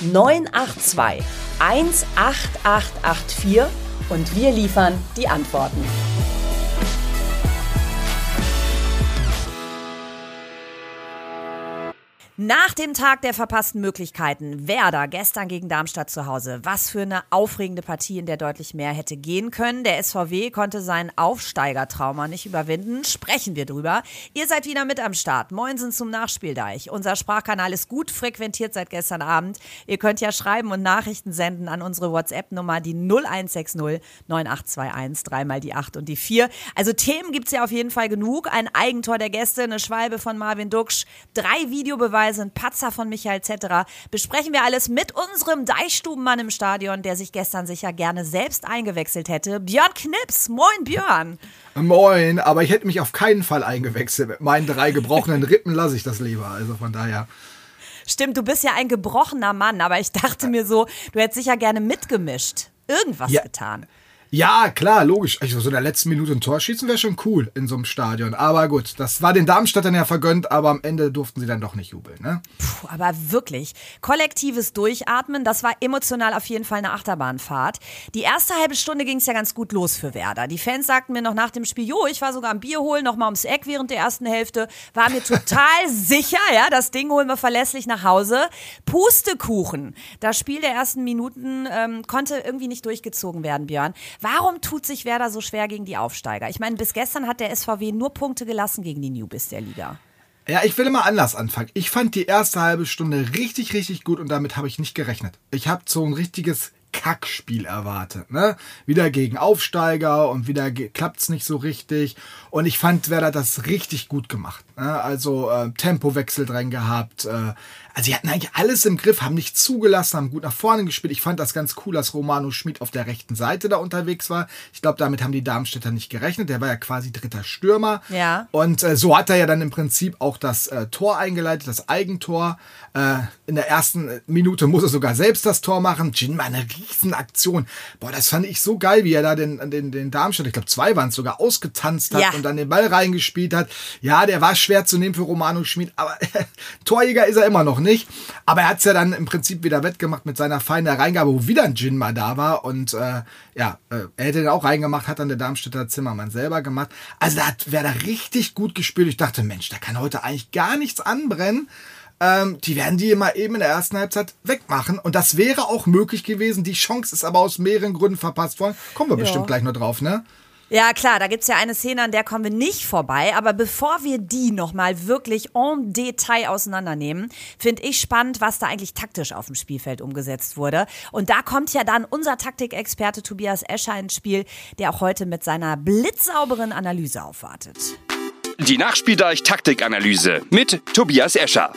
982 18884 und wir liefern die Antworten. Nach dem Tag der verpassten Möglichkeiten, Werder gestern gegen Darmstadt zu Hause. Was für eine aufregende Partie, in der deutlich mehr hätte gehen können. Der SVW konnte sein Aufsteigertrauma nicht überwinden. Sprechen wir drüber. Ihr seid wieder mit am Start. Moinsen zum Nachspieldeich. Unser Sprachkanal ist gut frequentiert seit gestern Abend. Ihr könnt ja schreiben und Nachrichten senden an unsere WhatsApp-Nummer, die 0160 9821, dreimal die 8 und die 4. Also Themen gibt's ja auf jeden Fall genug. Ein Eigentor der Gäste, eine Schwalbe von Marvin Duksch, drei Videobeweise Hinweise, ein Patzer von Michael Zetterer. Besprechen wir alles mit unserem Deichstubenmann im Stadion, der sich gestern sicher gerne selbst eingewechselt hätte. Björn Knips. Moin, Björn. Moin, aber ich hätte mich auf keinen Fall eingewechselt. Mit meinen drei gebrochenen Rippen lasse ich das lieber. Also von daher. Stimmt, du bist ja ein gebrochener Mann, aber ich dachte mir so, du hättest sicher gerne mitgemischt. Irgendwas ja. getan. Ja, klar, logisch. Also so in der letzten Minute ein Tor schießen wäre schon cool in so einem Stadion. Aber gut, das war den Darmstädtern ja vergönnt, aber am Ende durften sie dann doch nicht jubeln. Ne? Puh, aber wirklich, kollektives Durchatmen, das war emotional auf jeden Fall eine Achterbahnfahrt. Die erste halbe Stunde ging es ja ganz gut los für Werder. Die Fans sagten mir noch nach dem Spiel, jo, ich war sogar am Bier holen, noch mal ums Eck während der ersten Hälfte. War mir total sicher, ja, das Ding holen wir verlässlich nach Hause. Pustekuchen. Das Spiel der ersten Minuten ähm, konnte irgendwie nicht durchgezogen werden, Björn. Warum tut sich Werder so schwer gegen die Aufsteiger? Ich meine, bis gestern hat der SVW nur Punkte gelassen gegen die Newbies der Liga. Ja, ich will immer anders anfangen. Ich fand die erste halbe Stunde richtig, richtig gut und damit habe ich nicht gerechnet. Ich habe so ein richtiges Kackspiel erwartet. Ne? Wieder gegen Aufsteiger und wieder klappt es nicht so richtig. Und ich fand Werder das richtig gut gemacht. Ne? Also äh, Tempowechsel drin gehabt. Äh, also sie hatten eigentlich alles im Griff, haben nicht zugelassen, haben gut nach vorne gespielt. Ich fand das ganz cool, dass Romano Schmid auf der rechten Seite da unterwegs war. Ich glaube, damit haben die Darmstädter nicht gerechnet. Der war ja quasi dritter Stürmer. Ja. Und äh, so hat er ja dann im Prinzip auch das äh, Tor eingeleitet, das Eigentor. Äh, in der ersten Minute muss er sogar selbst das Tor machen. Jinma, eine Riesenaktion. Boah, das fand ich so geil, wie er da den, den, den Darmstadt, ich glaube zwei waren es sogar, ausgetanzt hat ja. und dann den Ball reingespielt hat. Ja, der war schwer zu nehmen für Romano Schmid, aber Torjäger ist er immer noch nicht. Aber er hat es ja dann im Prinzip wieder wettgemacht mit seiner feinen Reingabe, wo wieder ein Jinma da war. Und äh, ja, äh, er hätte den auch reingemacht, hat dann der Darmstädter Zimmermann selber gemacht. Also da hat wer da richtig gut gespielt. Ich dachte, Mensch, da kann heute eigentlich gar nichts anbrennen. Ähm, die werden die immer eben in der ersten Halbzeit wegmachen. Und das wäre auch möglich gewesen. Die Chance ist aber aus mehreren Gründen verpasst worden. Kommen wir ja. bestimmt gleich noch drauf, ne? Ja, klar, da gibt's ja eine Szene, an der kommen wir nicht vorbei. Aber bevor wir die nochmal wirklich en Detail auseinandernehmen, finde ich spannend, was da eigentlich taktisch auf dem Spielfeld umgesetzt wurde. Und da kommt ja dann unser Taktikexperte Tobias Escher ins Spiel, der auch heute mit seiner blitzsauberen Analyse aufwartet. Die Nachspieldeich-Taktikanalyse mit Tobias Escher.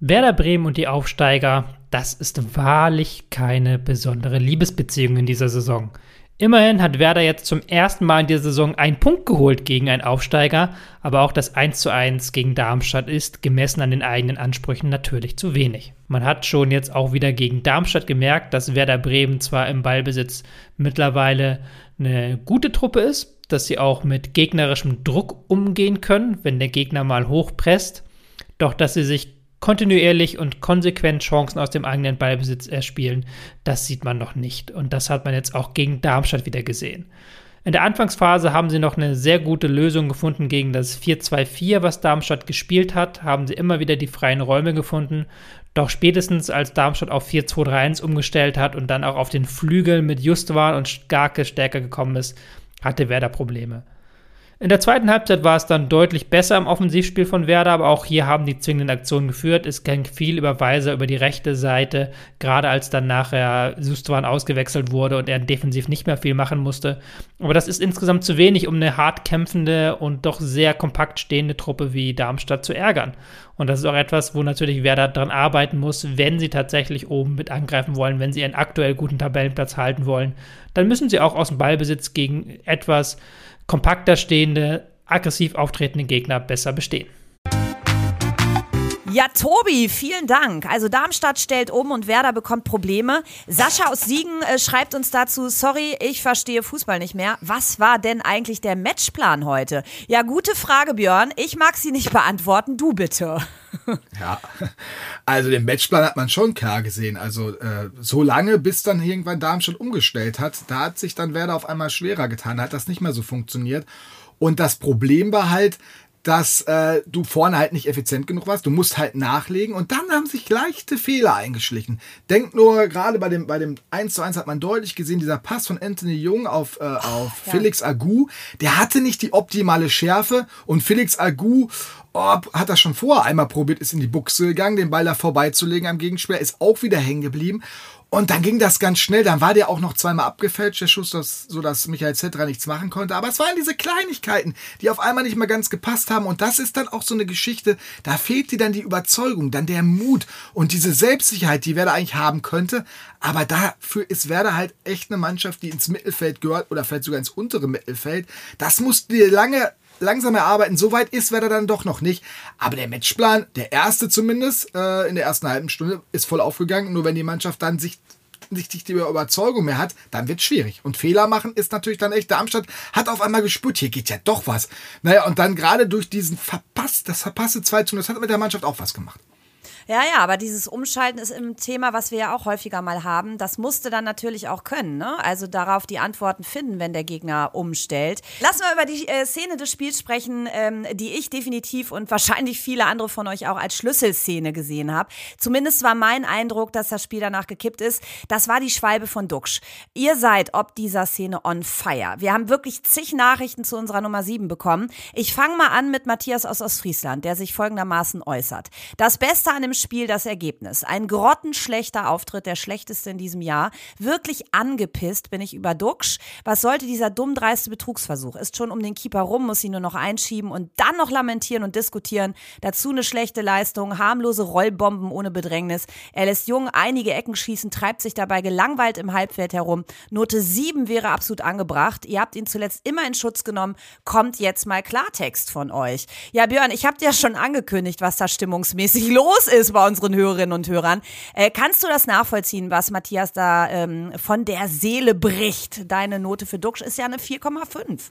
Werder Bremen und die Aufsteiger, das ist wahrlich keine besondere Liebesbeziehung in dieser Saison. Immerhin hat Werder jetzt zum ersten Mal in dieser Saison einen Punkt geholt gegen einen Aufsteiger, aber auch das 1:1 gegen Darmstadt ist, gemessen an den eigenen Ansprüchen, natürlich zu wenig. Man hat schon jetzt auch wieder gegen Darmstadt gemerkt, dass Werder Bremen zwar im Ballbesitz mittlerweile eine gute Truppe ist, dass sie auch mit gegnerischem Druck umgehen können, wenn der Gegner mal hochpresst, doch dass sie sich kontinuierlich und konsequent Chancen aus dem eigenen Ballbesitz erspielen, das sieht man noch nicht. Und das hat man jetzt auch gegen Darmstadt wieder gesehen. In der Anfangsphase haben sie noch eine sehr gute Lösung gefunden gegen das 4-2-4, was Darmstadt gespielt hat, haben sie immer wieder die freien Räume gefunden. Doch spätestens als Darmstadt auf 4-2-3-1 umgestellt hat und dann auch auf den Flügel mit Justwan und Starke stärker gekommen ist, hatte Werder Probleme. In der zweiten Halbzeit war es dann deutlich besser im Offensivspiel von Werder, aber auch hier haben die zwingenden Aktionen geführt. Es ging viel über Weiser über die rechte Seite, gerade als dann nachher Sustwan ausgewechselt wurde und er defensiv nicht mehr viel machen musste. Aber das ist insgesamt zu wenig, um eine hart kämpfende und doch sehr kompakt stehende Truppe wie Darmstadt zu ärgern. Und das ist auch etwas, wo natürlich Werder dran arbeiten muss, wenn sie tatsächlich oben mit angreifen wollen, wenn sie einen aktuell guten Tabellenplatz halten wollen. Dann müssen sie auch aus dem Ballbesitz gegen etwas kompakter stehende, aggressiv auftretende Gegner besser bestehen. Ja, Tobi, vielen Dank. Also Darmstadt stellt um und Werder bekommt Probleme. Sascha aus Siegen äh, schreibt uns dazu, sorry, ich verstehe Fußball nicht mehr. Was war denn eigentlich der Matchplan heute? Ja, gute Frage, Björn. Ich mag sie nicht beantworten. Du bitte. Ja, also den Matchplan hat man schon klar gesehen. Also äh, so lange, bis dann irgendwann Darmstadt umgestellt hat, da hat sich dann Werder auf einmal schwerer getan, hat das nicht mehr so funktioniert. Und das Problem war halt, dass äh, du vorne halt nicht effizient genug warst. Du musst halt nachlegen und dann haben sich leichte Fehler eingeschlichen. Denk nur, gerade bei dem, bei dem 1 zu 1 hat man deutlich gesehen, dieser Pass von Anthony Jung auf, äh, auf ja. Felix Agu, der hatte nicht die optimale Schärfe und Felix Agu oh, hat das schon vorher einmal probiert, ist in die Buchse gegangen, den Ball da vorbeizulegen am Gegenspieler, ist auch wieder hängen geblieben. Und dann ging das ganz schnell. Dann war der auch noch zweimal abgefälscht, der Schuss, dass Michael Zetra nichts machen konnte. Aber es waren diese Kleinigkeiten, die auf einmal nicht mehr ganz gepasst haben. Und das ist dann auch so eine Geschichte, da fehlt dir dann die Überzeugung, dann der Mut und diese Selbstsicherheit, die Werder eigentlich haben könnte. Aber dafür ist Werder halt echt eine Mannschaft, die ins Mittelfeld gehört oder vielleicht sogar ins untere Mittelfeld. Das musst du dir lange langsam erarbeiten. So weit ist Werder dann doch noch nicht. Aber der Matchplan, der erste zumindest, äh, in der ersten halben Stunde, ist voll aufgegangen. Nur wenn die Mannschaft dann sich nicht die Überzeugung mehr hat, dann wird es schwierig. Und Fehler machen ist natürlich dann echt. Darmstadt hat auf einmal gespürt, hier geht ja doch was. Naja, und dann gerade durch diesen verpasst, das verpasste 2 zu 0, das hat mit der Mannschaft auch was gemacht. Ja, ja, aber dieses Umschalten ist im Thema, was wir ja auch häufiger mal haben. Das musste dann natürlich auch können, ne? Also darauf die Antworten finden, wenn der Gegner umstellt. Lassen wir über die äh, Szene des Spiels sprechen, ähm, die ich definitiv und wahrscheinlich viele andere von euch auch als Schlüsselszene gesehen habe. Zumindest war mein Eindruck, dass das Spiel danach gekippt ist. Das war die Schwalbe von Duxch. Ihr seid ob dieser Szene on fire. Wir haben wirklich zig Nachrichten zu unserer Nummer 7 bekommen. Ich fange mal an mit Matthias aus Ostfriesland, der sich folgendermaßen äußert. Das Beste an dem Spiel das Ergebnis. Ein grottenschlechter Auftritt, der schlechteste in diesem Jahr. Wirklich angepisst bin ich über Duxch. Was sollte dieser dumm dreiste Betrugsversuch? Ist schon um den Keeper rum, muss ihn nur noch einschieben und dann noch lamentieren und diskutieren. Dazu eine schlechte Leistung, harmlose Rollbomben ohne Bedrängnis. Er lässt Jung einige Ecken schießen, treibt sich dabei gelangweilt im Halbfeld herum. Note 7 wäre absolut angebracht. Ihr habt ihn zuletzt immer in Schutz genommen. Kommt jetzt mal Klartext von euch. Ja, Björn, ich habe dir schon angekündigt, was da stimmungsmäßig los ist ist bei unseren Hörerinnen und Hörern. Äh, kannst du das nachvollziehen, was Matthias da ähm, von der Seele bricht? Deine Note für Duxch ist ja eine 4,5.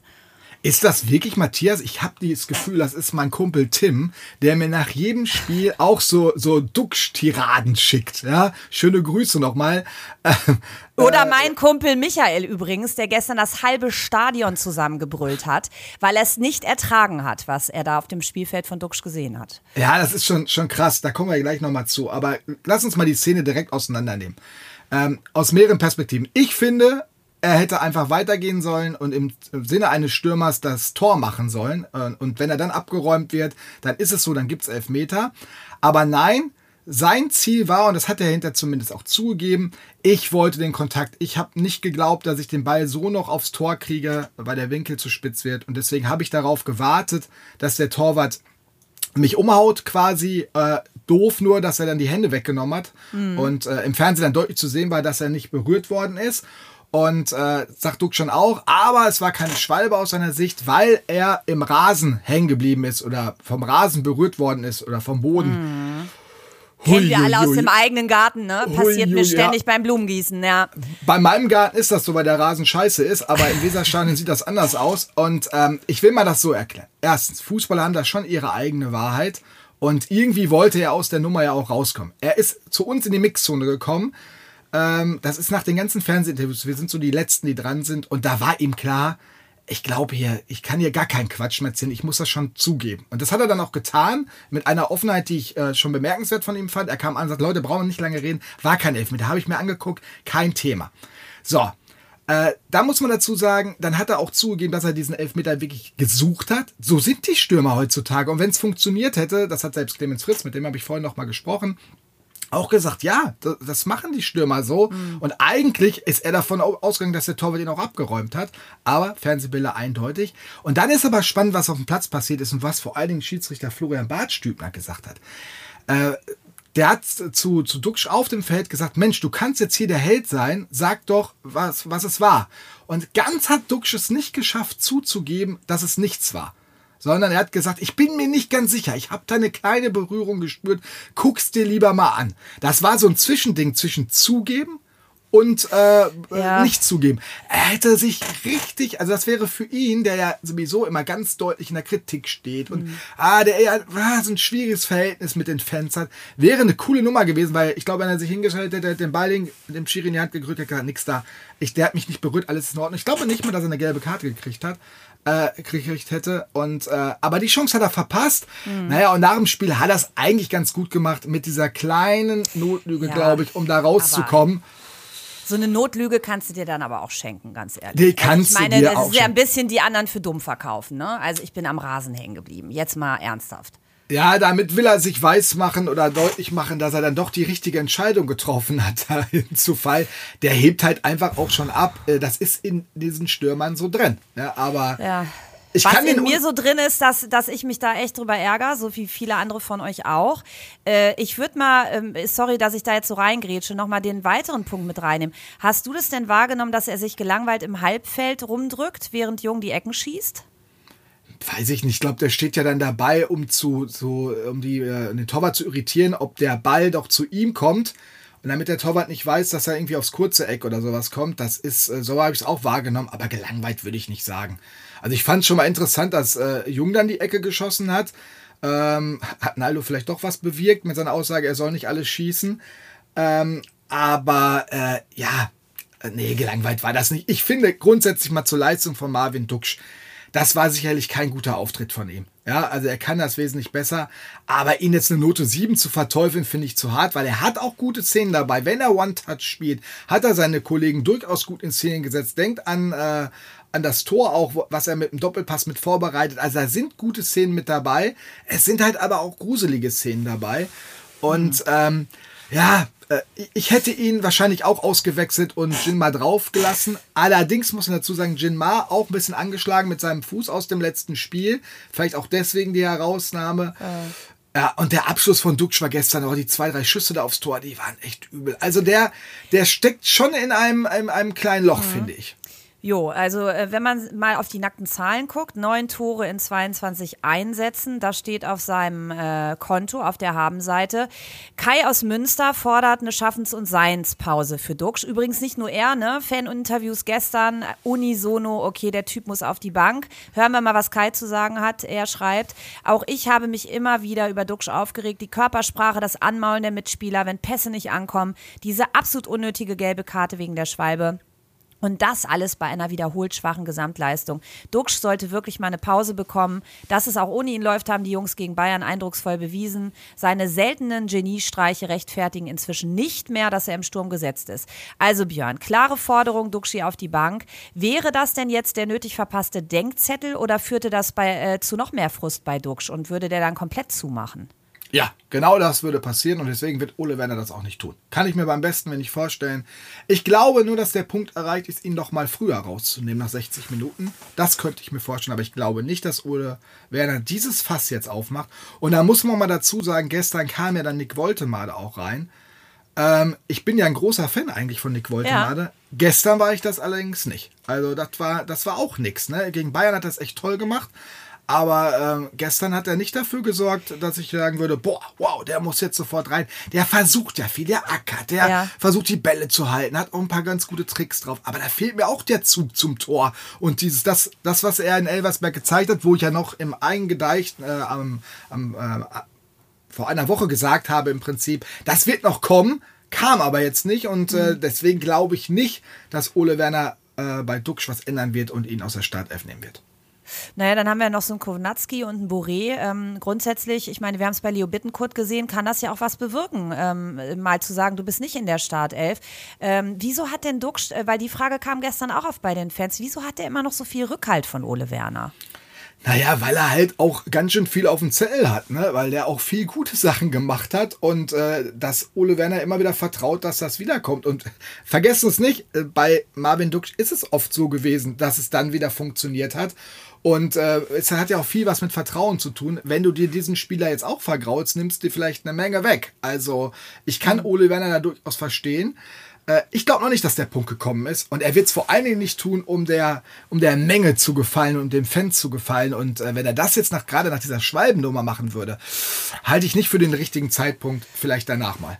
Ist das wirklich Matthias? Ich habe das Gefühl, das ist mein Kumpel Tim, der mir nach jedem Spiel auch so, so Duxch-Tiraden schickt. Ja? Schöne Grüße nochmal. Oder äh, mein Kumpel Michael übrigens, der gestern das halbe Stadion zusammengebrüllt hat, weil er es nicht ertragen hat, was er da auf dem Spielfeld von Duxch gesehen hat. Ja, das ist schon, schon krass. Da kommen wir gleich nochmal zu. Aber lass uns mal die Szene direkt auseinandernehmen. Ähm, aus mehreren Perspektiven. Ich finde, er hätte einfach weitergehen sollen und im Sinne eines Stürmers das Tor machen sollen. Und wenn er dann abgeräumt wird, dann ist es so, dann gibt es Elfmeter. Aber nein, sein Ziel war, und das hat er hinter zumindest auch zugegeben, ich wollte den Kontakt. Ich habe nicht geglaubt, dass ich den Ball so noch aufs Tor kriege, weil der Winkel zu spitz wird. Und deswegen habe ich darauf gewartet, dass der Torwart mich umhaut quasi. Äh, doof nur, dass er dann die Hände weggenommen hat. Mhm. Und äh, im Fernsehen dann deutlich zu sehen war, dass er nicht berührt worden ist. Und äh, sagt Duck schon auch, aber es war keine Schwalbe aus seiner Sicht, weil er im Rasen hängen geblieben ist oder vom Rasen berührt worden ist oder vom Boden. Mhm. Kennen wir alle aus dem eigenen Garten, ne? Passiert hui, mir ständig ja. beim Blumengießen, ja. Bei meinem Garten ist das so, weil der Rasen scheiße ist, aber im Weserstadion sieht das anders aus. Und ähm, ich will mal das so erklären. Erstens, Fußballer haben da schon ihre eigene Wahrheit. Und irgendwie wollte er aus der Nummer ja auch rauskommen. Er ist zu uns in die Mixzone gekommen ähm, das ist nach den ganzen Fernsehinterviews, wir sind so die Letzten, die dran sind. Und da war ihm klar, ich glaube hier, ich kann hier gar keinen Quatsch mehr erzählen, ich muss das schon zugeben. Und das hat er dann auch getan, mit einer Offenheit, die ich äh, schon bemerkenswert von ihm fand. Er kam an und sagt, Leute, brauchen wir nicht lange reden, war kein Elfmeter, habe ich mir angeguckt, kein Thema. So, Äh, da muss man dazu sagen, dann hat er auch zugegeben, dass er diesen Elfmeter wirklich gesucht hat. So sind die Stürmer heutzutage. Und wenn es funktioniert hätte, das hat selbst Clemens Fritz, mit dem habe ich vorhin noch mal gesprochen, auch gesagt, ja, das machen die Stürmer so. Mhm. Und eigentlich ist er davon ausgegangen, dass der Torwart ihn auch abgeräumt hat. Aber Fernsehbilder eindeutig. Und dann ist aber spannend, was auf dem Platz passiert ist und was vor allen Dingen Schiedsrichter Florian Bartstübner gesagt hat. Äh, der hat zu, zu Duxch auf dem Feld gesagt, Mensch, du kannst jetzt hier der Held sein, sag doch, was, was es war. Und ganz hat Duxch es nicht geschafft zuzugeben, dass es nichts war sondern er hat gesagt, ich bin mir nicht ganz sicher, ich habe da eine kleine Berührung gespürt, guck's dir lieber mal an. Das war so ein Zwischending zwischen zugeben und äh, ja. nicht zugeben. Er hätte sich richtig, also das wäre für ihn, der ja sowieso immer ganz deutlich in der Kritik steht und mhm. ah, der ja ah, so ein schwieriges Verhältnis mit den Fans hat, wäre eine coole Nummer gewesen, weil ich glaube, wenn er sich hingestellt hätte, den Ball dem Schiri in die Hand gedrückt, hätte er nix da. Ich, der hat mich nicht berührt, alles in Ordnung. Ich glaube nicht mal, dass er eine gelbe Karte gekriegt hat äh, gekriegt hätte. Und, äh, aber die Chance hat er verpasst. Mhm. Naja, und nach dem Spiel hat er es eigentlich ganz gut gemacht mit dieser kleinen Notlüge, ja, glaube ich, um da rauszukommen. So eine Notlüge kannst du dir dann aber auch schenken, ganz ehrlich. Die kannst also ich meine, du dir das ist ja ein bisschen die anderen für dumm verkaufen. Ne? Also ich bin am Rasen hängen geblieben. Jetzt mal ernsthaft. Ja, damit will er sich weismachen oder deutlich machen, dass er dann doch die richtige Entscheidung getroffen hat, zu Fall. Der hebt halt einfach auch schon ab. Äh, das ist in diesen Stürmern so drin. Ja, aber ja. Ich Was in mir so drin ist, dass, dass ich mich da echt drüber ärgere, so wie viele andere von euch auch. Äh, ich würde mal, ähm, sorry, dass ich da jetzt so reingrätsche, nochmal den weiteren Punkt mit reinnehmen. Hast du das denn wahrgenommen, dass er sich gelangweilt im Halbfeld rumdrückt, während Jung die Ecken schießt? Weiß ich nicht, ich glaube, der steht ja dann dabei, um zu, so, um die, äh, den Torwart zu irritieren, ob der Ball doch zu ihm kommt. Und damit der Torwart nicht weiß, dass er irgendwie aufs kurze Eck oder sowas kommt, das ist, äh, so habe ich es auch wahrgenommen, aber gelangweilt würde ich nicht sagen. Also ich fand es schon mal interessant, dass äh, Jung dann die Ecke geschossen hat. Ähm, hat Naldo vielleicht doch was bewirkt mit seiner Aussage, er soll nicht alles schießen. Ähm, aber äh, ja, äh, nee, gelangweilt war das nicht. Ich finde grundsätzlich mal zur Leistung von Marvin Duksch, das war sicherlich kein guter Auftritt von ihm. Ja, also er kann das wesentlich besser. Aber ihn jetzt eine Note 7 zu verteufeln, finde ich zu hart, weil er hat auch gute Szenen dabei. Wenn er One-Touch spielt, hat er seine Kollegen durchaus gut in Szenen gesetzt. Denkt an, äh, an das Tor auch, was er mit dem Doppelpass mit vorbereitet. Also da sind gute Szenen mit dabei. Es sind halt aber auch gruselige Szenen dabei. Und mhm. ähm, ja, ich hätte ihn wahrscheinlich auch ausgewechselt und Jinma draufgelassen. Allerdings muss man dazu sagen, Jinma auch ein bisschen angeschlagen mit seinem Fuß aus dem letzten Spiel. Vielleicht auch deswegen die Herausnahme. Äh. Ja, und der Abschluss von Duksch war gestern, auch die zwei, drei Schüsse da aufs Tor, die waren echt übel. Also der, der steckt schon in einem, einem, einem kleinen Loch, mhm. finde ich. Jo, also äh, wenn man mal auf die nackten Zahlen guckt, neun Tore in 22 Einsätzen, das steht auf seinem äh, Konto auf der Habenseite. Kai aus Münster fordert eine Schaffens- und Seinspause für Duxch. Übrigens nicht nur er, ne? Fan-Interviews gestern, unisono, okay, der Typ muss auf die Bank. Hören wir mal, was Kai zu sagen hat. Er schreibt, auch ich habe mich immer wieder über Duxch aufgeregt. Die Körpersprache, das Anmaulen der Mitspieler, wenn Pässe nicht ankommen, diese absolut unnötige gelbe Karte wegen der Schwalbe. Und das alles bei einer wiederholt schwachen Gesamtleistung. Duxch sollte wirklich mal eine Pause bekommen. Dass es auch ohne ihn läuft, haben die Jungs gegen Bayern eindrucksvoll bewiesen. Seine seltenen Geniestreiche rechtfertigen inzwischen nicht mehr, dass er im Sturm gesetzt ist. Also Björn, klare Forderung, Duxchi auf die Bank. Wäre das denn jetzt der nötig verpasste Denkzettel oder führte das bei, äh, zu noch mehr Frust bei Duxch und würde der dann komplett zumachen? Ja, genau das würde passieren und deswegen wird Ole Werner das auch nicht tun. Kann ich mir beim besten wenn nicht vorstellen. Ich glaube nur, dass der Punkt erreicht ist, ihn noch mal früher rauszunehmen, nach 60 Minuten. Das könnte ich mir vorstellen, aber ich glaube nicht, dass Ole Werner dieses Fass jetzt aufmacht. Und da muss man mal dazu sagen, gestern kam ja dann Nick Woltemade auch rein. Ähm, ich bin ja ein großer Fan eigentlich von Nick Woltemade. Ja. Gestern war ich das allerdings nicht. Also das war, das war auch nichts. Ne? Gegen Bayern hat er es echt toll gemacht. Aber äh, gestern hat er nicht dafür gesorgt, dass ich sagen würde, boah, wow, der muss jetzt sofort rein. Der versucht ja viel, der ackert, der ja. versucht die Bälle zu halten, hat auch ein paar ganz gute Tricks drauf. Aber da fehlt mir auch der Zug zum Tor. Und dieses, das, das was er in Elversberg gezeigt hat, wo ich ja noch im Eingedeicht äh, am, am äh, vor einer Woche gesagt habe im Prinzip, das wird noch kommen, kam aber jetzt nicht. Und äh, mhm. deswegen glaube ich nicht, dass Ole Werner äh, bei Duxch was ändern wird und ihn aus der Startelf nehmen wird. Naja, dann haben wir noch so einen Kownatski und einen Boré. Ähm, grundsätzlich, ich meine, wir haben es bei Leo Bittenkurt gesehen, kann das ja auch was bewirken, ähm, mal zu sagen, du bist nicht in der Startelf. Ähm, wieso hat denn Duxch, äh, weil die Frage kam gestern auch auf bei den Fans, wieso hat der immer noch so viel Rückhalt von Ole Werner? Naja, weil er halt auch ganz schön viel auf dem Zettel hat, ne? weil der auch viel gute Sachen gemacht hat und äh, dass Ole Werner immer wieder vertraut, dass das wiederkommt. Und vergessen es nicht, äh, bei Marvin Duksch ist es oft so gewesen, dass es dann wieder funktioniert hat. Und äh, es hat ja auch viel was mit Vertrauen zu tun. Wenn du dir diesen Spieler jetzt auch vergraulst, nimmst du dir vielleicht eine Menge weg. Also ich kann Ole Werner da durchaus verstehen. Äh, ich glaube noch nicht, dass der Punkt gekommen ist. Und er wird es vor allen Dingen nicht tun, um der, um der Menge zu gefallen und dem Fan zu gefallen. Und äh, wenn er das jetzt nach, gerade nach dieser Schwalbennummer machen würde, halte ich nicht für den richtigen Zeitpunkt. Vielleicht danach mal.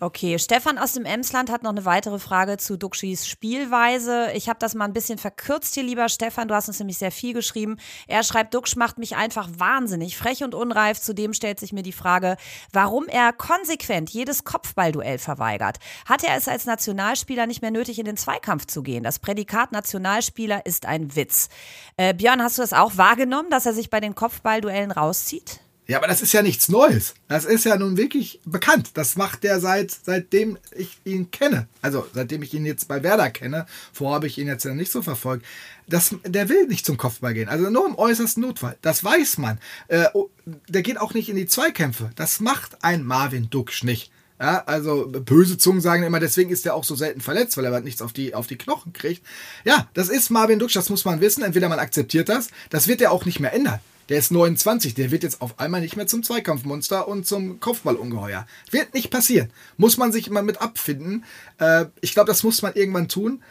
Okay, Stefan aus dem Emsland hat noch eine weitere Frage zu Duxis Spielweise. Ich habe das mal ein bisschen verkürzt hier, lieber Stefan. Du hast uns nämlich sehr viel geschrieben. Er schreibt, Duxch macht mich einfach wahnsinnig, frech und unreif. Zudem stellt sich mir die Frage, warum er konsequent jedes Kopfballduell verweigert. Hat er es als Nationalspieler nicht mehr nötig, in den Zweikampf zu gehen? Das Prädikat Nationalspieler ist ein Witz. Äh, Björn, hast du das auch wahrgenommen, dass er sich bei den Kopfballduellen rauszieht? Ja, aber das ist ja nichts Neues. Das ist ja nun wirklich bekannt. Das macht der seit, seitdem ich ihn kenne. Also seitdem ich ihn jetzt bei Werder kenne. Vorher habe ich ihn jetzt ja nicht so verfolgt. Das, der will nicht zum Kopfball gehen. Also nur im äußersten Notfall. Das weiß man. Äh, oh, der geht auch nicht in die Zweikämpfe. Das macht ein Marvin Duksch nicht. Ja, also böse Zungen sagen immer, deswegen ist er auch so selten verletzt, weil er halt nichts auf die, auf die Knochen kriegt. Ja, das ist Marvin Duksch, das muss man wissen. Entweder man akzeptiert das, das wird er auch nicht mehr ändern. Der ist 29, der wird jetzt auf einmal nicht mehr zum Zweikampfmonster und zum Kopfballungeheuer. Wird nicht passieren. Muss man sich immer mit abfinden. Äh, ich glaube, das muss man irgendwann tun.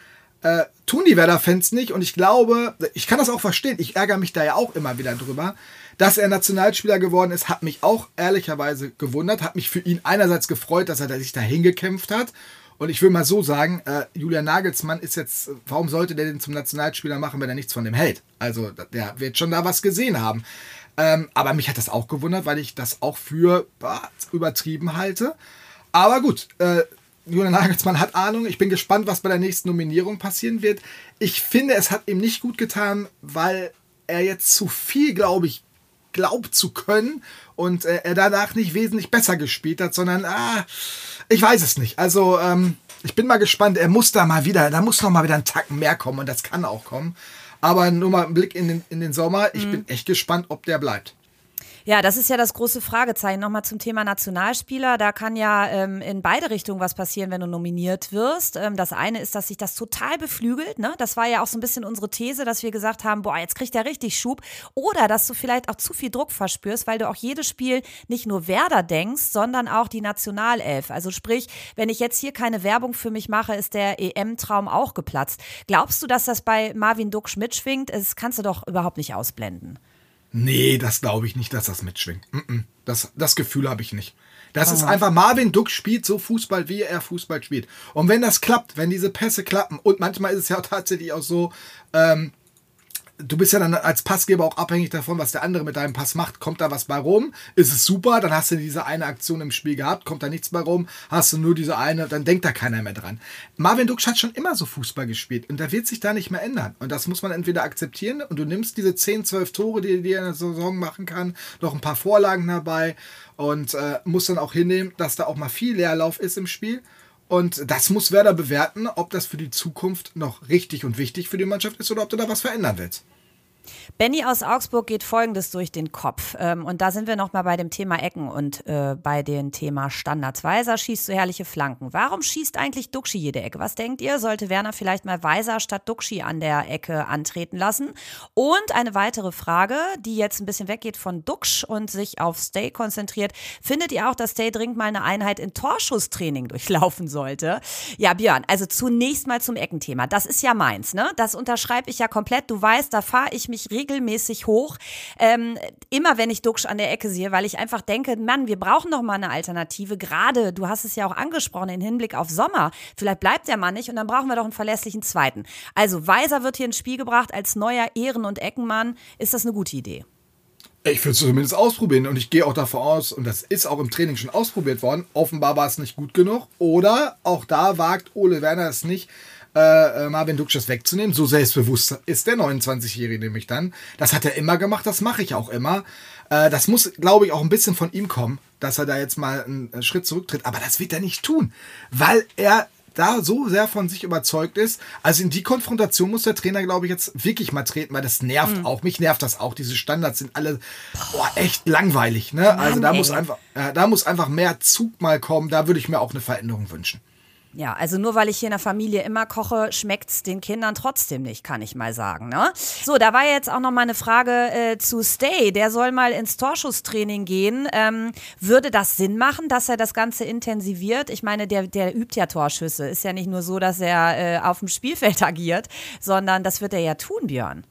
Äh, tun die Werder-Fans nicht und ich glaube, ich kann das auch verstehen, ich ärgere mich da ja auch immer wieder drüber. Dass er Nationalspieler geworden ist, hat mich auch ehrlicherweise gewundert, hat mich für ihn einerseits gefreut, dass er sich dahin gekämpft hat und ich will mal so sagen, äh, Julian Nagelsmann ist jetzt, warum sollte der den zum Nationalspieler machen, wenn er nichts von dem hält? Also der wird schon da was gesehen haben. Ähm, aber mich hat das auch gewundert, weil ich das auch für bah, übertrieben halte. Aber gut, äh, Julian Nagelsmann hat Ahnung. Ich bin gespannt, was bei der nächsten Nominierung passieren wird. Ich finde, es hat ihm nicht gut getan, weil er jetzt zu viel, glaube ich, glaubt zu können und äh, er danach nicht wesentlich besser gespielt hat, sondern ah, ich weiß es nicht. Also ähm, ich bin mal gespannt. Er muss da mal wieder, da muss noch mal wieder ein Tacken mehr kommen und das kann auch kommen. Aber nur mal ein Blick in den, in den Sommer. Ich mhm. bin echt gespannt, ob der bleibt. Ja, das ist ja das große Fragezeichen. Nochmal zum Thema Nationalspieler. Da kann ja ähm, in beide Richtungen was passieren, wenn du nominiert wirst. Ähm, das eine ist, dass sich das total beflügelt. Ne? Das war ja auch so ein bisschen unsere These, dass wir gesagt haben, boah, jetzt kriegt er richtig Schub. Oder dass du vielleicht auch zu viel Druck verspürst, weil du auch jedes Spiel nicht nur Werder denkst, sondern auch die Nationalelf. Also sprich, wenn ich jetzt hier keine Werbung für mich mache, ist der EM-Traum auch geplatzt. Glaubst du, dass das bei Marvin Duck mitschwingt? Das kannst du doch überhaupt nicht ausblenden. Nee, das glaube ich nicht, dass das mitschwingt. Das, das Gefühl habe ich nicht. Das oh. ist einfach, Marvin Duck spielt so Fußball, wie er Fußball spielt. Und wenn das klappt, wenn diese Pässe klappen, und manchmal ist es ja tatsächlich auch so, ähm, du bist ja dann als Passgeber auch abhängig davon, was der andere mit deinem Pass macht. Kommt da was bei rum? Ist es super? Dann hast du diese eine Aktion im Spiel gehabt. Kommt da nichts bei rum? Hast du nur diese eine? Dann denkt da keiner mehr dran. Marvin Duksch hat schon immer so Fußball gespielt und der wird sich da nicht mehr ändern. Und das muss man entweder akzeptieren und du nimmst diese 10, 12 Tore, die, die er in der Saison machen kann, noch ein paar Vorlagen dabei und äh, muss dann auch hinnehmen, dass da auch mal viel Leerlauf ist im Spiel. Und das muss Werder bewerten, ob das für die Zukunft noch richtig und wichtig für die Mannschaft ist oder ob du da was verändern willst. Benny aus Augsburg geht Folgendes durch den Kopf. Ähm, und da sind wir nochmal bei dem Thema Ecken und äh, bei dem Thema Standards. Weiser schießt so herrliche Flanken. Warum schießt eigentlich Duxi jede Ecke? Was denkt ihr? Sollte Werner vielleicht mal Weiser statt Duxi an der Ecke antreten lassen? Und eine weitere Frage, die jetzt ein bisschen weggeht von Duxch und sich auf Stay konzentriert. Findet ihr auch, dass Stay dringend mal eine Einheit in Torschusstraining durchlaufen sollte? Ja, Björn, also zunächst mal zum Eckenthema. Das ist ja meins, ne? Das unterschreibe ich ja komplett. Du weißt, da fahre ich mich regelmäßig hoch. Ähm, immer wenn ich Duxch an der Ecke sehe, weil ich einfach denke, Mann, wir brauchen doch mal eine Alternative. Gerade, du hast es ja auch angesprochen, im Hinblick auf Sommer. Vielleicht bleibt der Mann nicht und dann brauchen wir doch einen verlässlichen zweiten. Also Weiser wird hier ins Spiel gebracht als neuer Ehren- und Eckenmann. Ist das eine gute Idee? Ich würde es zumindest ausprobieren und ich gehe auch davon aus, und das ist auch im Training schon ausprobiert worden, offenbar war es nicht gut genug oder auch da wagt Ole Werner es nicht, äh, äh Marvin Dukschas wegzunehmen. So selbstbewusst ist der 29-Jährige nämlich dann. Das hat er immer gemacht, das mache ich auch immer. Äh, das muss, glaube ich, auch ein bisschen von ihm kommen, dass er da jetzt mal einen Schritt zurücktritt. Aber das wird er nicht tun, weil er da so sehr von sich überzeugt ist. Also in die Konfrontation muss der Trainer, glaube ich, jetzt wirklich mal treten, weil das nervt mhm. auch. Mich nervt das auch. Diese Standards sind alle oh, echt langweilig. Ne? Mann, also da muss einfach, äh, da muss einfach mehr Zug mal kommen. Da würde ich mir auch eine Veränderung wünschen. Ja, also nur weil ich hier in der Familie immer koche, schmeckt's den Kindern trotzdem nicht, kann ich mal sagen. Ne? So, da war jetzt auch noch mal eine Frage äh, zu Stay. Der soll mal ins Torschusstraining gehen. Ähm, würde das Sinn machen, dass er das Ganze intensiviert? Ich meine, der, der übt ja Torschüsse. Ist ja nicht nur so, dass er äh, auf dem Spielfeld agiert, sondern das wird er ja tun, Björn.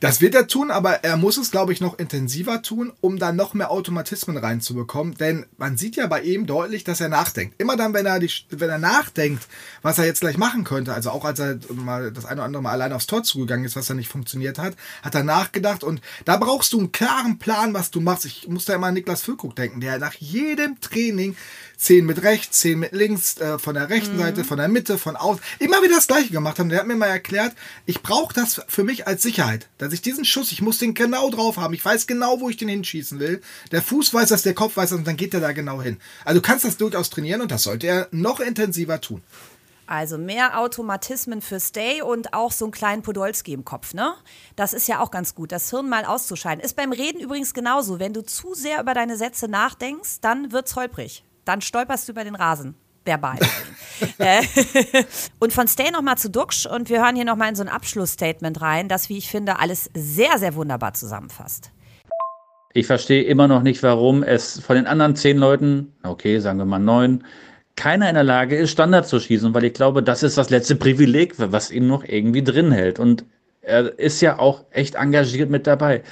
Das wird er tun, aber er muss es, glaube ich, noch intensiver tun, um da noch mehr Automatismen reinzubekommen. Denn man sieht ja bei ihm deutlich, dass er nachdenkt. Immer dann, wenn er, die, wenn er nachdenkt, was er jetzt gleich machen könnte, also auch als er mal das eine oder andere Mal allein aufs Tor zugegangen ist, was da nicht funktioniert hat, hat er nachgedacht. Und da brauchst du einen klaren Plan, was du machst. Ich muss da immer an Niklas Füllkrug denken, der nach jedem Training 10 mit rechts, 10 mit links, äh, von der rechten mhm. Seite, von der Mitte, von außen. Immer wieder das gleiche gemacht haben. Der hat mir mal erklärt, ich brauche das für mich als Sicherheit. Dass ich diesen Schuss, ich muss den genau drauf haben. Ich weiß genau, wo ich den hinschießen will. Der Fuß weiß das, der Kopf weiß das und dann geht der da genau hin. Also du kannst das durchaus trainieren und das sollte er noch intensiver tun. Also mehr Automatismen für Stay und auch so einen kleinen Podolski im Kopf, ne? Das ist ja auch ganz gut, das Hirn mal auszuscheiden. Ist beim Reden übrigens genauso. Wenn du zu sehr über deine Sätze nachdenkst, dann wird's holprig dann stolperst du über den Rasen. Verbal. Äh, und von Stay nochmal zu Duxch und wir hören hier nochmal in so ein Abschlussstatement rein, das, wie ich finde, alles sehr, sehr wunderbar zusammenfasst. Ich verstehe immer noch nicht, warum es von den anderen zehn Leuten, okay, sagen wir mal neun, keiner in der Lage ist, Standard zu schießen, weil ich glaube, das ist das letzte Privileg, was ihn noch irgendwie drin hält. Und er ist ja auch echt engagiert mit dabei.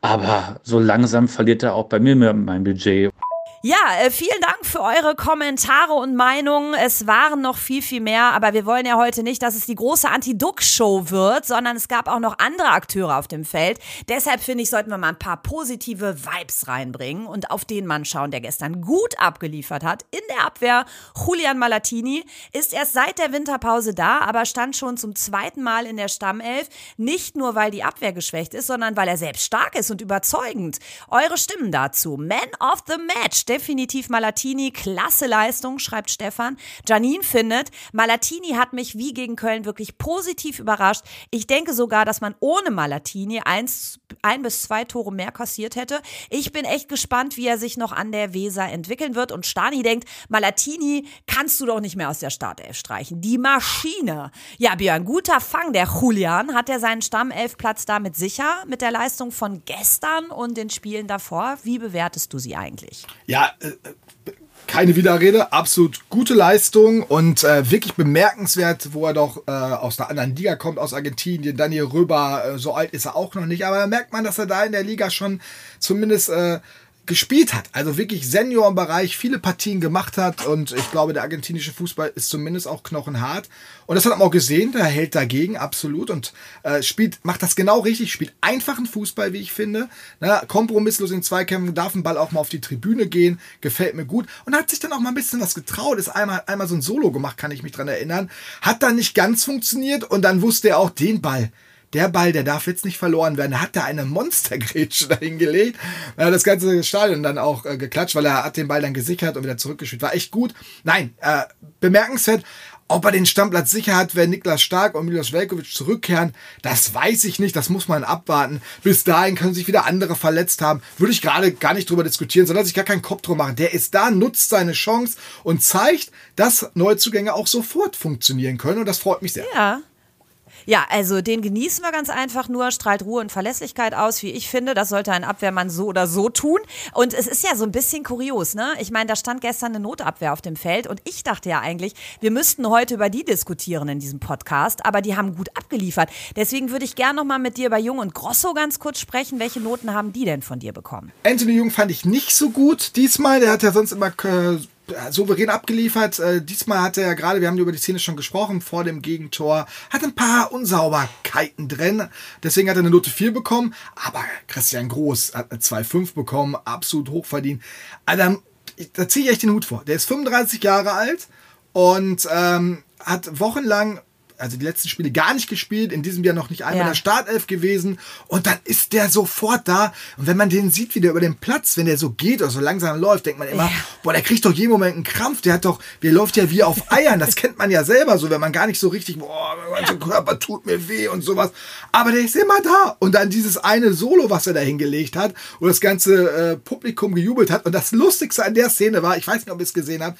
Aber so langsam verliert er auch bei mir mein Budget. Ja, äh, vielen Dank für eure Kommentare und Meinungen. Es waren noch viel, viel mehr, aber wir wollen ja heute nicht, dass es die große Anti-Duck-Show wird, sondern es gab auch noch andere Akteure auf dem Feld. Deshalb finde ich, sollten wir mal ein paar positive Vibes reinbringen und auf den Mann schauen, der gestern gut abgeliefert hat. In der Abwehr, Julian Malatini ist erst seit der Winterpause da, aber stand schon zum zweiten Mal in der Stammelf. Nicht nur, weil die Abwehr geschwächt ist, sondern weil er selbst stark ist und überzeugend. Eure Stimmen dazu. Man of the Match definitiv Malatini. Klasse Leistung, schreibt Stefan. Janine findet, Malatini hat mich wie gegen Köln wirklich positiv überrascht. Ich denke sogar, dass man ohne Malatini eins, ein bis zwei Tore mehr kassiert hätte. Ich bin echt gespannt, wie er sich noch an der Weser entwickeln wird. Und Stani denkt, Malatini kannst du doch nicht mehr aus der Startelf streichen. Die Maschine. Ja, Björn, guter Fang. Der Julian hat er seinen Stammelfplatz damit sicher mit der Leistung von gestern und den Spielen davor. Wie bewertest du sie eigentlich? Ja, äh, keine Widerrede, absolut gute Leistung und äh, wirklich bemerkenswert, wo er doch äh, aus einer anderen Liga kommt, aus Argentinien. Daniel Röber, äh, so alt ist er auch noch nicht, aber da merkt man, dass er da in der Liga schon zumindest äh, gespielt hat. Also wirklich Senior im Bereich, viele Partien gemacht hat und ich glaube, der argentinische Fußball ist zumindest auch knochenhart. Und das hat man auch gesehen, der hält dagegen, absolut und äh, spielt, macht das genau richtig, spielt einfachen Fußball, wie ich finde. Na, kompromisslos in Zweikämpfen, darf ein Ball auch mal auf die Tribüne gehen, gefällt mir gut und hat sich dann auch mal ein bisschen was getraut, ist einmal, einmal so ein Solo gemacht, kann ich mich dran erinnern. Hat dann nicht ganz funktioniert und dann wusste er auch den Ball der Ball, der darf jetzt nicht verloren werden. Da hat er eine Monstergrätsche dahingelegt. Er hat das ganze Stadion dann auch äh, geklatscht, weil er hat den Ball dann gesichert und wieder zurückgespielt. War echt gut. Nein, äh, bemerkenswert. Ob er den Stammplatz sicher hat, wenn Niklas Stark und Milos Velkovic zurückkehren, das weiß ich nicht. Das muss man abwarten. Bis dahin können sich wieder andere verletzt haben. Würde ich gerade gar nicht drüber diskutieren, sondern sich gar keinen Kopf drum machen. Der ist da, nutzt seine Chance und zeigt, dass Neuzugänge auch sofort funktionieren können. Und das freut mich sehr. Ja, ja, also den genießen wir ganz einfach nur, strahlt Ruhe und Verlässlichkeit aus, wie ich finde. Das sollte ein Abwehrmann so oder so tun. Und es ist ja so ein bisschen kurios, ne? Ich meine, da stand gestern eine Notabwehr auf dem Feld und ich dachte ja eigentlich, wir müssten heute über die diskutieren in diesem Podcast, aber die haben gut abgeliefert. Deswegen würde ich gerne nochmal mit dir über Jung und Grosso ganz kurz sprechen. Welche Noten haben die denn von dir bekommen? Anthony Jung fand ich nicht so gut diesmal. Der hat ja sonst immer äh, souverän abgeliefert. Äh, diesmal hat er ja gerade, wir haben über die Szene schon gesprochen, vor dem Gegentor, hat ein paar Unsauberkeiten drin. Deswegen hat er eine Note 4 bekommen. Aber Christian Groß hat eine 2,5 bekommen, absolut hochverdient. Also, da ziehe ich echt den Hut vor. Der ist 35 Jahre alt und ähm, hat wochenlang also die letzten Spiele gar nicht gespielt, in diesem Jahr noch nicht einmal Ja. in der Startelf gewesen. Und dann ist der sofort da. Und wenn man den sieht, wie der über den Platz, wenn der so geht oder so langsam läuft, denkt man immer, boah, der kriegt doch jeden Moment einen Krampf, der hat doch, der läuft ja wie auf Eiern, das kennt man ja selber so, wenn man gar nicht so richtig, boah, mein ganzer Körper tut mir weh und sowas, aber der ist immer da. Und dann dieses eine Solo, was er da hingelegt hat, wo das ganze äh, Publikum gejubelt hat. Und das Lustigste an der Szene war, ich weiß nicht, ob ihr es gesehen habt,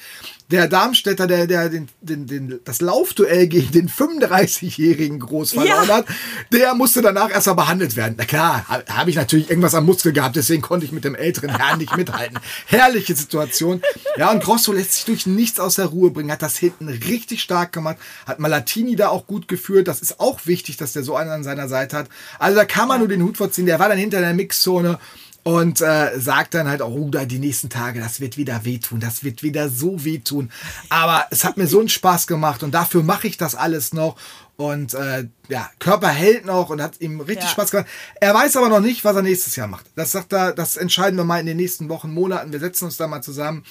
der Darmstädter, der, der den, den, den, das Laufduell gegen den 35-jährigen Groß verloren Ja. hat, der musste danach erstmal behandelt werden. Na klar, habe hab ich natürlich irgendwas am Muskel gehabt, deswegen konnte ich mit dem älteren Herrn nicht mithalten. Herrliche Situation. Ja, und Grosso lässt sich durch nichts aus der Ruhe bringen, hat das hinten richtig stark gemacht, hat Malatini da auch gut geführt. Das ist auch wichtig, dass der so einen an seiner Seite hat. Also da kann man nur den Hut vorziehen. Der war dann hinter der Mixzone und äh, sagt dann halt auch, oh, da die nächsten Tage, das wird wieder wehtun, das wird wieder so wehtun. Aber es hat mir so einen Spaß gemacht und dafür mache ich das alles noch. Und äh, ja, Körper hält noch und hat ihm richtig Ja. Spaß gemacht. Er weiß aber noch nicht, was er nächstes Jahr macht. Das sagt er, das entscheiden wir mal in den nächsten Wochen, Monaten. Wir setzen uns da mal zusammen.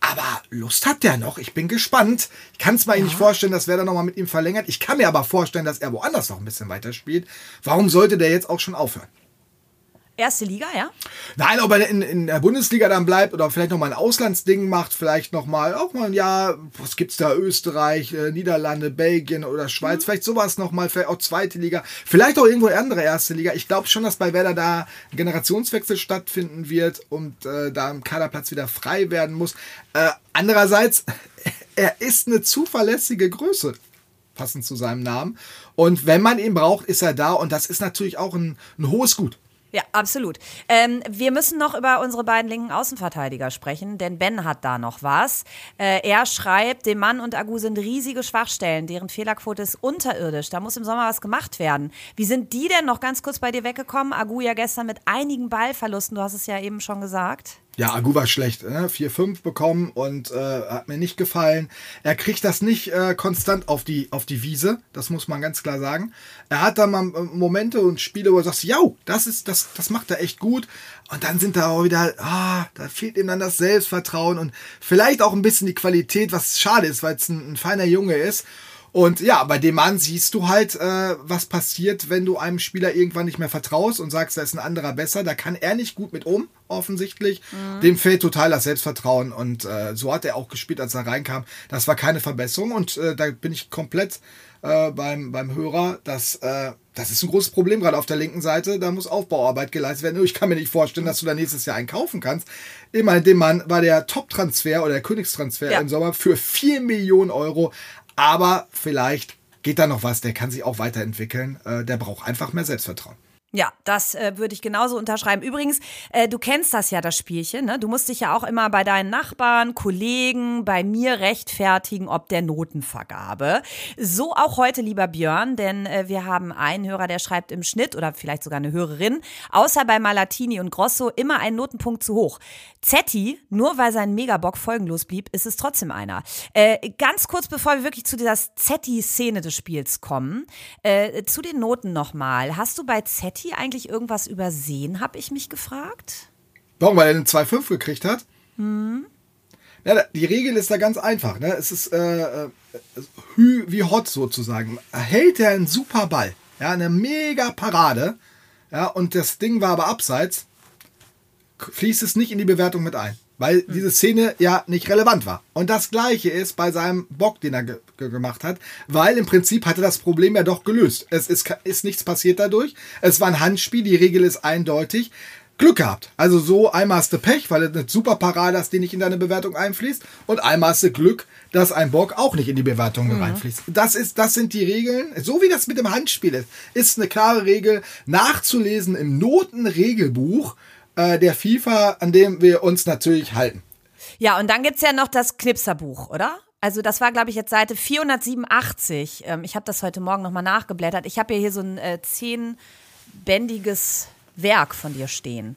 Aber Lust hat der noch. Ich bin gespannt. Ich kann es mir nicht vorstellen, dass Werder noch mal mit ihm verlängert. Ich kann mir aber vorstellen, dass er woanders noch ein bisschen weiterspielt. Warum sollte der jetzt auch schon aufhören? Erste Liga, ja? Nein, ob er in, in der Bundesliga dann bleibt oder vielleicht noch mal ein Auslandsding macht, vielleicht noch mal auch mal ein Jahr, was gibt's da, Österreich, äh, Niederlande, Belgien oder Schweiz, vielleicht sowas noch mal, vielleicht auch zweite Liga, vielleicht auch irgendwo andere erste Liga. Ich glaube schon, dass bei Werder da ein Generationswechsel stattfinden wird und äh, da im Kaderplatz wieder frei werden muss. Äh, andererseits, er ist eine zuverlässige Größe passend zu seinem Namen. Und wenn man ihn braucht, ist er da. Und das ist natürlich auch ein, ein hohes Gut. Ja, absolut. Ähm, wir müssen noch über unsere beiden linken Außenverteidiger sprechen, denn Ben hat da noch was. Äh, er schreibt, dem Mann und Agu sind riesige Schwachstellen, deren Fehlerquote ist unterirdisch. Da muss im Sommer was gemacht werden. Wie sind die denn noch ganz kurz bei dir weggekommen? Agu ja gestern mit einigen Ballverlusten, du hast es ja eben schon gesagt. Ja, Agu war schlecht. Ne? 4-5 bekommen und äh, hat mir nicht gefallen. Er kriegt das nicht äh, konstant auf die, auf die Wiese. Das muss man ganz klar sagen. Er hat da mal äh, Momente und Spiele, wo er sagt, ja, das ist, das, das macht er echt gut. Und dann sind da auch wieder, ah, da fehlt ihm dann das Selbstvertrauen und vielleicht auch ein bisschen die Qualität, was schade ist, weil es ein, ein feiner Junge ist. Und ja, bei dem Mann siehst du halt, äh, was passiert, wenn du einem Spieler irgendwann nicht mehr vertraust und sagst, da ist ein anderer besser. Da kann er nicht gut mit um, offensichtlich. Dem fehlt total das Selbstvertrauen und äh, so hat er auch gespielt, als er reinkam. Das war keine Verbesserung und äh, da bin ich komplett äh, beim, beim Hörer. Das, äh, das ist ein großes Problem gerade auf der linken Seite. Da muss Aufbauarbeit geleistet werden. Ich kann mir nicht vorstellen, dass du da nächstes Jahr einen kaufen kannst. Immerhin, dem Mann war der Top-Transfer oder der Königstransfer Ja. im Sommer für 4 Millionen Euro. Aber vielleicht geht da noch was. Der kann sich auch weiterentwickeln. Äh, der braucht einfach mehr Selbstvertrauen. Ja, das äh, würde ich genauso unterschreiben. Übrigens, äh, du kennst das ja, das Spielchen. Ne? Du musst dich ja auch immer bei deinen Nachbarn, Kollegen, bei mir rechtfertigen, ob der Notenvergabe. So auch heute, lieber Björn, denn äh, wir haben einen Hörer, der schreibt im Schnitt oder vielleicht sogar eine Hörerin, außer bei Malatini und Grosso immer einen Notenpunkt zu hoch. Zetti, nur weil sein Megabock folgenlos blieb, ist es trotzdem einer. Äh, ganz kurz, bevor wir wirklich zu dieser Zetti-Szene des Spiels kommen, äh, zu den Noten nochmal. Hast du bei Zetti eigentlich irgendwas übersehen, habe ich mich gefragt? Warum? Weil er eine 2,5 gekriegt hat? Ja, da- die Regel ist da ganz einfach. Ne? Es ist äh, äh, hü wie hot sozusagen. Hält er einen super Ball, ja, eine mega Parade, ja, und das Ding war aber abseits, fließt es nicht in die Bewertung mit ein. Weil diese Szene ja nicht relevant war. Und das gleiche ist bei seinem Bock, den er ge ge gemacht hat, weil im Prinzip hatte das Problem ja doch gelöst. Es ist, ist nichts passiert dadurch. Es war ein Handspiel, die Regel ist eindeutig. Glück gehabt. Also so einmal hast du Pech, weil du eine super Parade hast, die nicht in deine Bewertung einfließt. Und einmal hast du Glück, dass ein Bock auch nicht in die Bewertung mit reinfließt. Das, ist, das sind die Regeln. So wie das mit dem Handspiel ist, ist eine klare Regel nachzulesen im Notenregelbuch äh, der FIFA, an dem wir uns natürlich halten. Ja, und dann gibt's ja noch das Knipserbuch, oder? Also das war, glaube ich, jetzt Seite 487. Ähm, ich habe das heute Morgen nochmal nachgeblättert. Ich habe ja hier so ein äh, zehnbändiges Werk von dir stehen.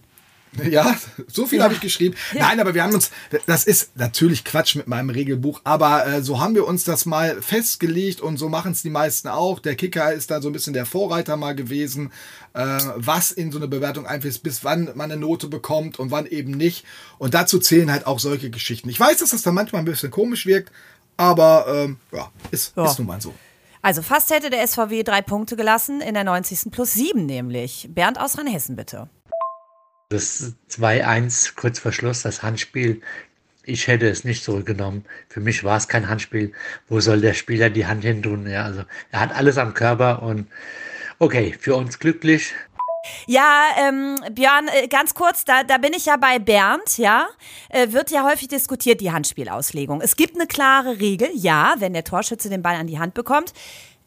Ja, so viel habe ich geschrieben. Nein, aber wir haben uns, das ist natürlich Quatsch mit meinem Regelbuch, aber äh, so haben wir uns das mal festgelegt und so machen es die meisten auch. Der Kicker ist da so ein bisschen der Vorreiter mal gewesen, äh, was in so eine Bewertung einfließt, bis wann man eine Note bekommt und wann eben nicht. Und dazu zählen halt auch solche Geschichten. Ich weiß, dass das dann manchmal ein bisschen komisch wirkt, aber ähm, ja, ist, Ja. ist nun mal so. Also fast hätte der SVW drei Punkte gelassen, in der 90. plus sieben nämlich. Bernd aus Rheinhessen, bitte. Das 2-1 kurz vor Schluss, das Handspiel. Ich hätte es nicht zurückgenommen. Für mich war es kein Handspiel. Wo soll der Spieler die Hand hin tun? Ja, also er hat alles am Körper und okay, für uns glücklich. Ja, ähm, Björn, äh, ganz kurz, da, da bin ich ja bei Bernd, ja. Äh, wird ja häufig diskutiert, die Handspielauslegung. Es gibt eine klare Regel, ja, wenn der Torschütze den Ball an die Hand bekommt.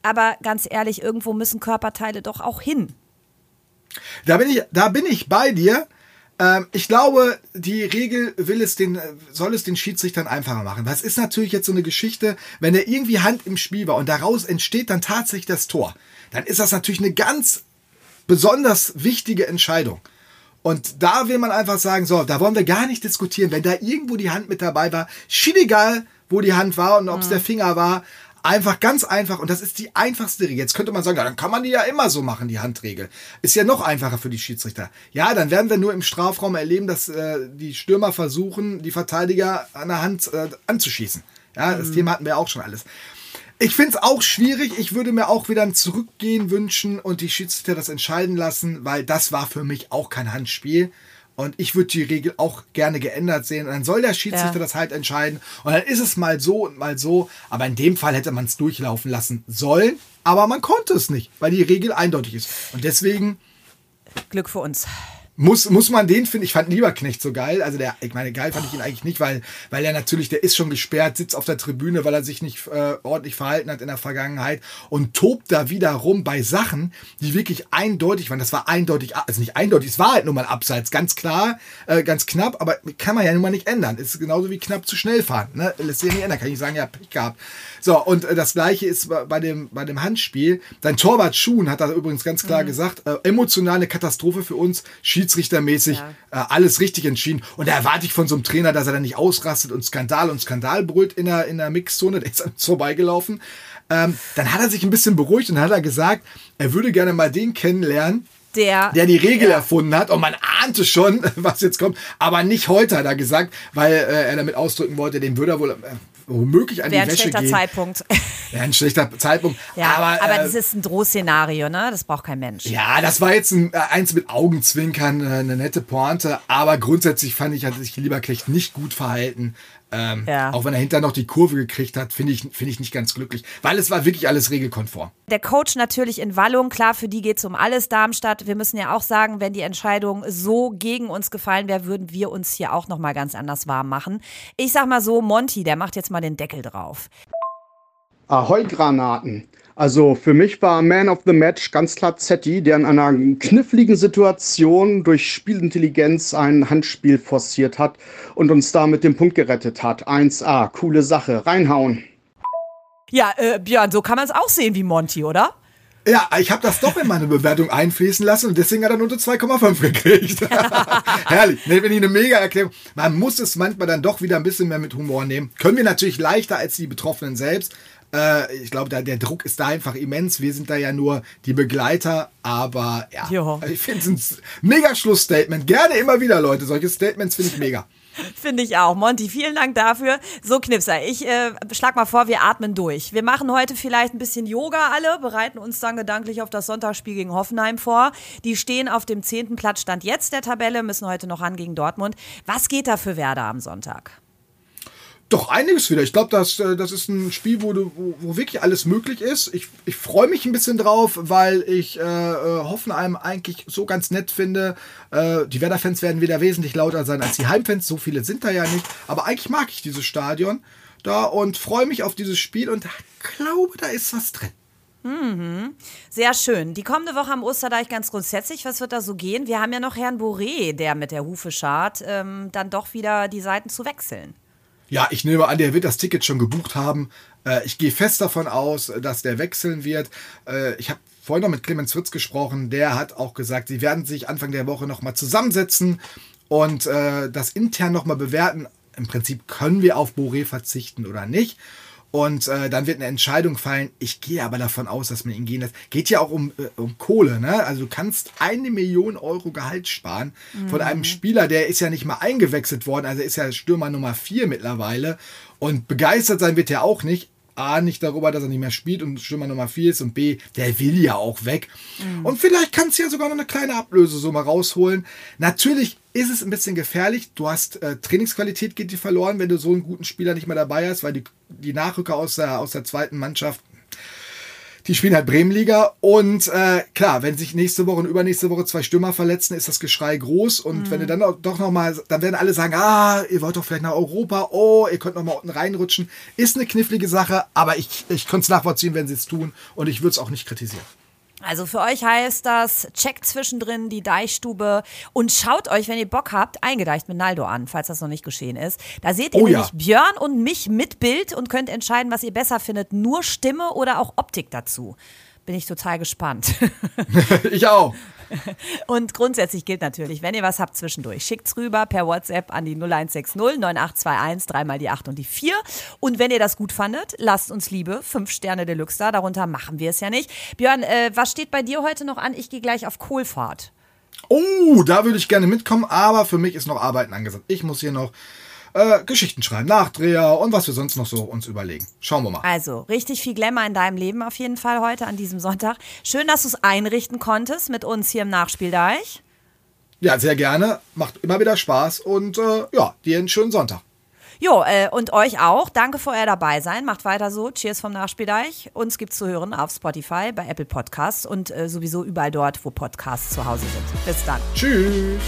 Aber ganz ehrlich, irgendwo müssen Körperteile doch auch hin. Da bin ich, da bin ich bei dir. Ähm, ich glaube, die Regel will es den, soll es den Schiedsrichtern einfacher machen. Was ist natürlich jetzt so eine Geschichte, wenn er irgendwie Hand im Spiel war und daraus entsteht dann tatsächlich das Tor, dann ist das natürlich eine ganz besonders wichtige Entscheidung. Und da will man einfach sagen, so, da wollen wir gar nicht diskutieren. Wenn da irgendwo die Hand mit dabei war, schiedegal, wo die Hand war und ob es der Finger war. Einfach ganz einfach und das ist die einfachste Regel. Jetzt könnte man sagen, ja, dann kann man die ja immer so machen, die Handregel. Ist ja noch einfacher für die Schiedsrichter. Ja, dann werden wir nur im Strafraum erleben, dass äh, die Stürmer versuchen, die Verteidiger an der Hand äh, anzuschießen. Ja, das Thema hatten wir auch schon alles. Ich finde es auch schwierig. Ich würde mir auch wieder ein Zurückgehen wünschen und die Schiedsrichter das entscheiden lassen, weil das war für mich auch kein Handspiel. Und ich würde die Regel auch gerne geändert sehen. Und dann soll der Schiedsrichter Ja. das halt entscheiden. Und dann ist es mal so und mal so. Aber in dem Fall hätte man es durchlaufen lassen sollen. Aber man konnte es nicht, weil die Regel eindeutig ist. Und deswegen Glück für uns. Muss, muss man den finden. Ich fand Lieberknecht so geil. Also der, ich meine, geil fand ich ihn eigentlich nicht, weil, weil er natürlich, der ist schon gesperrt, sitzt auf der Tribüne, weil er sich nicht äh, ordentlich verhalten hat in der Vergangenheit und tobt da wieder rum bei Sachen, die wirklich eindeutig waren. Das war eindeutig, also nicht eindeutig, es war halt nur mal abseits, ganz klar, äh, ganz knapp, aber kann man ja nun mal nicht ändern. Ist genauso wie knapp zu schnell fahren. Ne? Lässt sich ja nicht ändern. Kann ich sagen, ja, Pech gehabt. So, und äh, das gleiche ist bei- dem, bei dem Handspiel. Sein Torwart Schuhn hat da übrigens ganz klar gesagt, äh, emotionale Katastrophe für uns, schiedsrichtermäßig, Ja. äh, alles richtig entschieden. Und da erwarte ich von so einem Trainer, dass er dann nicht ausrastet und Skandal und Skandal brüllt in der, in der Mixzone, der ist an uns vorbeigelaufen. Ähm, dann hat er sich ein bisschen beruhigt und hat er gesagt, er würde gerne mal den kennenlernen, Der, der die Regel erfunden hat. Und man ahnte schon, was jetzt kommt. Aber nicht heute, hat er gesagt, weil äh, er damit ausdrücken wollte, dem würde er wohl äh, womöglich an wäre die ein Wäsche schlechter gehen. Zeitpunkt. Ja, ein schlechter Zeitpunkt. ja, aber, aber, äh, das ist ein Drohszenario, ne? Das braucht kein Mensch. ja, das war jetzt ein, äh, eins mit Augenzwinkern, äh, eine nette Pointe. Aber grundsätzlich fand ich, hat sich Lieberknecht nicht gut verhalten. Ähm, Ja. Auch wenn er hinterher noch die Kurve gekriegt hat, finde ich, finde ich nicht ganz glücklich. Weil es war wirklich alles regelkonform. Der Coach natürlich in Wallung, klar, für die geht's um alles Darmstadt. Wir müssen ja auch sagen, wenn die Entscheidung so gegen uns gefallen wäre, würden wir uns hier auch noch mal ganz anders warm machen. Ich sag mal so, Monty, der macht jetzt mal den Deckel drauf. Ahoi-Granaten. Also für mich war Man of the Match ganz klar Zetti, der in einer kniffligen Situation durch Spielintelligenz ein Handspiel forciert hat und uns da mit dem Punkt gerettet hat. 1A, coole Sache. Reinhauen. Ja, äh, Björn, so kann man es auch sehen wie Monty, oder? Ja, ich habe das doch in meine Bewertung einfließen lassen und deswegen hat er nur eine 2,5 gekriegt. Herrlich. Nee, wenn ich eine mega Erklärung. Man muss es manchmal dann doch wieder ein bisschen mehr mit Humor nehmen. Können wir natürlich leichter als die Betroffenen selbst. Äh, ich glaube, da, der Druck ist da einfach immens. Wir sind da ja nur die Begleiter, aber ja. Jo. Ich finde es ein mega Schlussstatement. Gerne immer wieder, Leute. Solche Statements finde ich mega. Finde ich auch. Monty, vielen Dank dafür. So, Knipser, ich äh, schlag mal vor, wir atmen durch. Wir machen heute vielleicht ein bisschen Yoga alle, bereiten uns dann gedanklich auf das Sonntagsspiel gegen Hoffenheim vor. Die stehen auf dem zehnten Platz, stand jetzt der Tabelle, müssen heute noch ran gegen Dortmund. Was geht da für Werder am Sonntag? Doch, einiges wieder. Ich glaube, das, äh, das ist ein Spiel, wo, du, wo, wo wirklich alles möglich ist. Ich, ich freue mich ein bisschen drauf, weil ich äh, äh, Hoffenheim eigentlich so ganz nett finde. Äh, die Werder-Fans werden wieder wesentlich lauter sein als die Heimfans. So viele sind da ja nicht. Aber eigentlich mag ich dieses Stadion da und freue mich auf dieses Spiel und glaube, da ist was drin. Sehr schön. Die kommende Woche am Osterdeich ganz grundsätzlich. Was wird da so gehen? Wir haben ja noch Herrn Boré, der mit der Hufe schart, ähm, dann doch wieder die Seiten zu wechseln. Ja, ich nehme an, der wird das Ticket schon gebucht haben. Äh, ich gehe fest davon aus, dass der wechseln wird. Äh, ich habe vorhin noch mit Clemens Fritz gesprochen. Der hat auch gesagt, sie werden sich Anfang der Woche nochmal zusammensetzen und äh, das intern nochmal bewerten. Im Prinzip können wir auf Boré verzichten oder nicht. Und äh, dann wird eine Entscheidung fallen. Ich gehe aber davon aus, dass man ihn gehen lässt. Geht ja auch um, äh, um Kohle, ne? Also du kannst eine Million Euro Gehalt sparen von einem Spieler, der ist ja nicht mal eingewechselt worden. Also ist ja Stürmer Nummer vier mittlerweile. Und begeistert sein wird er auch nicht. A, nicht darüber, dass er nicht mehr spielt und Stürmer Nummer 4 ist und B, der will ja auch weg. Und vielleicht kannst du ja sogar noch eine kleine Ablösesumme rausholen. Natürlich ist es ein bisschen gefährlich. Du hast äh, Trainingsqualität geht dir verloren, wenn du so einen guten Spieler nicht mehr dabei hast, weil die, die Nachrücker aus der, aus der zweiten Mannschaft die spielen halt Bremenliga. Und äh, klar, wenn sich nächste Woche und übernächste Woche zwei Stürmer verletzen, ist das Geschrei groß. Und wenn du dann auch, doch noch mal, dann werden alle sagen, ah, ihr wollt doch vielleicht nach Europa, oh, ihr könnt noch mal unten reinrutschen, ist eine knifflige Sache, aber ich ich könnte es nachvollziehen, wenn sie es tun. Und ich würde es auch nicht kritisieren. Also für euch heißt das, checkt zwischendrin die Deichstube und schaut euch, wenn ihr Bock habt, eingedeicht mit Naldo an, falls das noch nicht geschehen ist. Da seht ihr Oh ja. nämlich Björn und mich mit Bild und könnt entscheiden, was ihr besser findet. Nur Stimme oder auch Optik dazu. Bin ich total gespannt. ich auch. Und grundsätzlich gilt natürlich, wenn ihr was habt zwischendurch, schickt's rüber per WhatsApp an die 0160 9821, dreimal die 8 und die 4. Und wenn ihr das gut fandet, lasst uns Liebe, 5 Sterne Deluxe da, darunter machen wir es ja nicht. Björn, äh, was steht bei dir heute noch an? Ich gehe gleich auf Kohlfahrt. Oh, da würde ich gerne mitkommen, aber für mich ist noch Arbeiten angesagt. Ich muss hier noch äh, Geschichten schreiben, Nachdreher und was wir sonst noch so uns überlegen. Schauen wir mal. Also, richtig viel Glamour in deinem Leben auf jeden Fall heute an diesem Sonntag. Schön, dass du es einrichten konntest mit uns hier im Nachspieldeich. Ja, sehr gerne. Macht immer wieder Spaß und äh, ja, dir einen schönen Sonntag. Jo, äh, und euch auch. Danke für euer Dabeisein. Macht weiter so. Cheers vom Nachspieldeich. Uns gibt's zu hören auf Spotify, bei Apple Podcasts und äh, sowieso überall dort, wo Podcasts zu Hause sind. Bis dann. Tschüss.